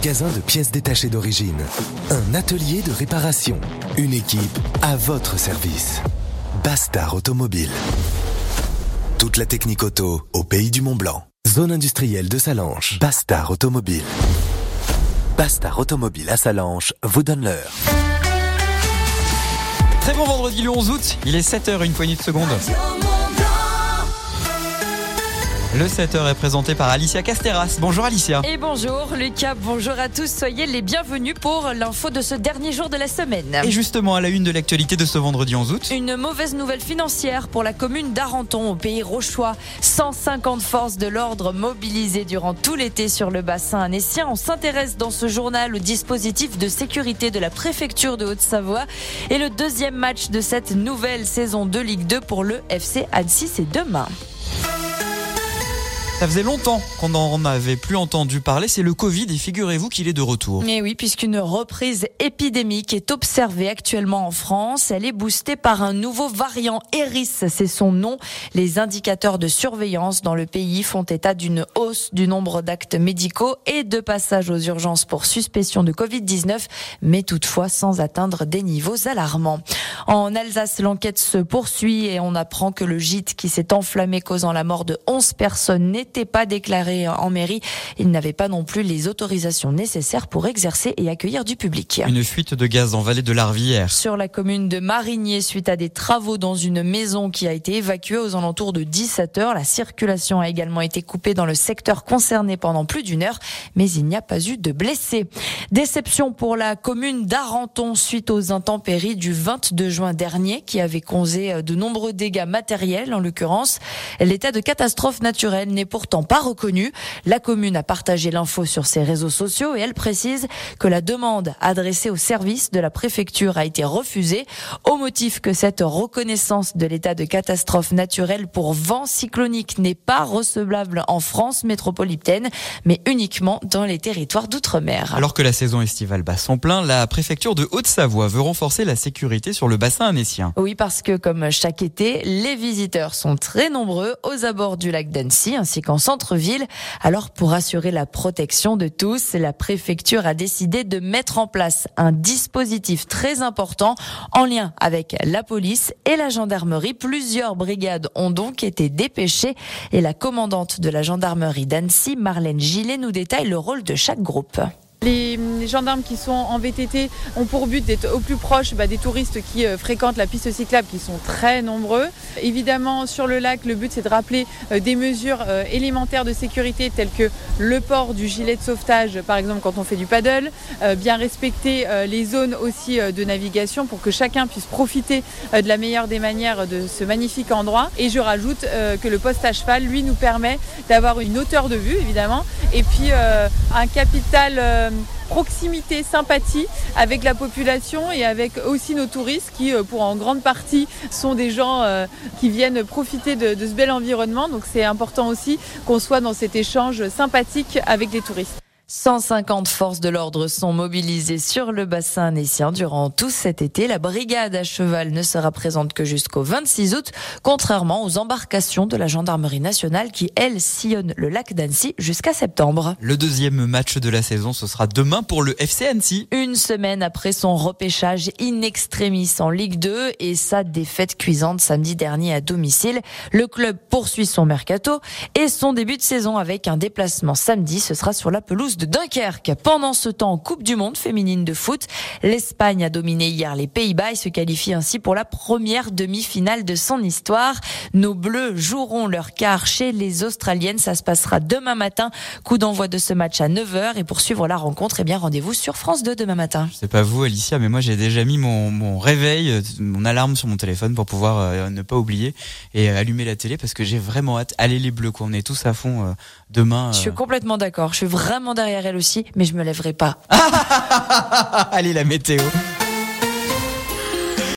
Magasin de pièces détachées d'origine. Un atelier de réparation. Une équipe à votre service. Bastard Automobile. Toute la technique auto au pays du Mont Blanc. Zone industrielle de Salange. Bastard Automobile. Bastard Automobile à Salange vous donne l'heure. Très bon vendredi le 11 août, il est 7h, une poignée de secondes. Le 7h est présenté par Alicia Casteras. Bonjour Alicia. Et bonjour Lucas, bonjour à tous, soyez les bienvenus pour l'info de ce dernier jour de la semaine. Et justement à la une de l'actualité de ce vendredi 11 août. Une mauvaise nouvelle financière pour la commune d'Arenton au pays rochois. 150 forces de l'ordre mobilisées durant tout l'été sur le bassin annécien. On s'intéresse dans ce journal au dispositif de sécurité de la préfecture de Haute-Savoie. Et le deuxième match de cette nouvelle saison de Ligue 2 pour le FC Annecy, c'est demain. Ça faisait longtemps qu'on n'en avait plus entendu parler, c'est le Covid et figurez-vous qu'il est de retour. Mais oui, puisqu'une reprise épidémique est observée actuellement en France, elle est boostée par un nouveau variant Eris, c'est son nom. Les indicateurs de surveillance dans le pays font état d'une hausse du nombre d'actes médicaux et de passages aux urgences pour suspicion de Covid-19, mais toutefois sans atteindre des niveaux alarmants. En Alsace, l'enquête se poursuit et on apprend que le gîte qui s'est enflammé causant la mort de 11 personnes n'est n'était pas déclaré en mairie. Il n'avait pas non plus les autorisations nécessaires pour exercer et accueillir du public. Une fuite de gaz en vallée de l'Arvière. Sur la commune de Marigné, suite à des travaux dans une maison qui a été évacuée aux alentours de 17 heures, la circulation a également été coupée dans le secteur concerné pendant plus d'une heure, mais il n'y a pas eu de blessés. Déception pour la commune d'Arenton suite aux intempéries du 22 juin dernier qui avait causé de nombreux dégâts matériels en l'occurrence. L'état de catastrophe naturelle n'est pour pourtant pas reconnu. La commune a partagé l'info sur ses réseaux sociaux et elle précise que la demande adressée au service de la préfecture a été refusée au motif que cette reconnaissance de l'état de catastrophe naturelle pour vent cyclonique n'est pas recevable en France métropolitaine, mais uniquement dans les territoires d'outre-mer. Alors que la saison estivale bat son plein, la préfecture de Haute-Savoie veut renforcer la sécurité sur le bassin annécien. Oui, parce que comme chaque été, les visiteurs sont très nombreux aux abords du lac d'Annecy ainsi qu'en en centre-ville. Alors pour assurer la protection de tous, la préfecture a décidé de mettre en place un dispositif très important en lien avec la police et la gendarmerie. Plusieurs brigades ont donc été dépêchées et la commandante de la gendarmerie d'Annecy, Marlène Gillet, nous détaille le rôle de chaque groupe. Les, gendarmes qui sont en VTT ont pour but d'être au plus proche bah, des touristes qui euh, fréquentent la piste cyclable, qui sont très nombreux. Évidemment, sur le lac, le but c'est de rappeler euh, des mesures euh, élémentaires de sécurité telles que le port du gilet de sauvetage, par exemple quand on fait du paddle, bien respecter les zones aussi de navigation pour que chacun puisse profiter de la meilleure des manières de ce magnifique endroit. Et je rajoute que le poste à cheval, lui, nous permet d'avoir une hauteur de vue, évidemment, et puis un capital euh, proximité, sympathie avec la population et avec aussi nos touristes qui, euh, pour en grande partie, sont des gens euh, qui viennent profiter de, ce bel environnement. Donc c'est important aussi qu'on soit dans cet échange sympathique avec les touristes. 150 forces de l'ordre sont mobilisées sur le bassin annécien durant tout cet été. La brigade à cheval ne sera présente que jusqu'au 26 août, contrairement aux embarcations de la gendarmerie nationale qui, elles, sillonnent le lac d'Annecy jusqu'à septembre. Le deuxième match de la saison, ce sera demain pour le FC Annecy. Une semaine après son repêchage in extremis en Ligue 2 et sa défaite cuisante samedi dernier à domicile, le club poursuit son mercato et son début de saison avec un déplacement samedi. Ce sera sur la pelouse de Dunkerque. Pendant ce temps, Coupe du Monde féminine de foot, l'Espagne a dominé hier les Pays-Bas et se qualifie ainsi pour la première demi-finale de son histoire. Nos Bleus joueront leur quart chez les Australiennes. Ça se passera demain matin. Coup d'envoi de ce match à 9h. Et pour suivre la rencontre, eh bien, rendez-vous sur France 2 demain matin. Je sais pas vous, Alicia, mais moi, j'ai déjà mis mon, mon, réveil, euh, mon alarme sur mon téléphone pour pouvoir euh, ne pas oublier et allumer la télé parce que j'ai vraiment hâte. Allez les Bleus, quoi. On est tous à fond euh, demain. Je suis complètement d'accord. Je suis vraiment elle aussi, mais je me lèverai pas. Allez, la météo.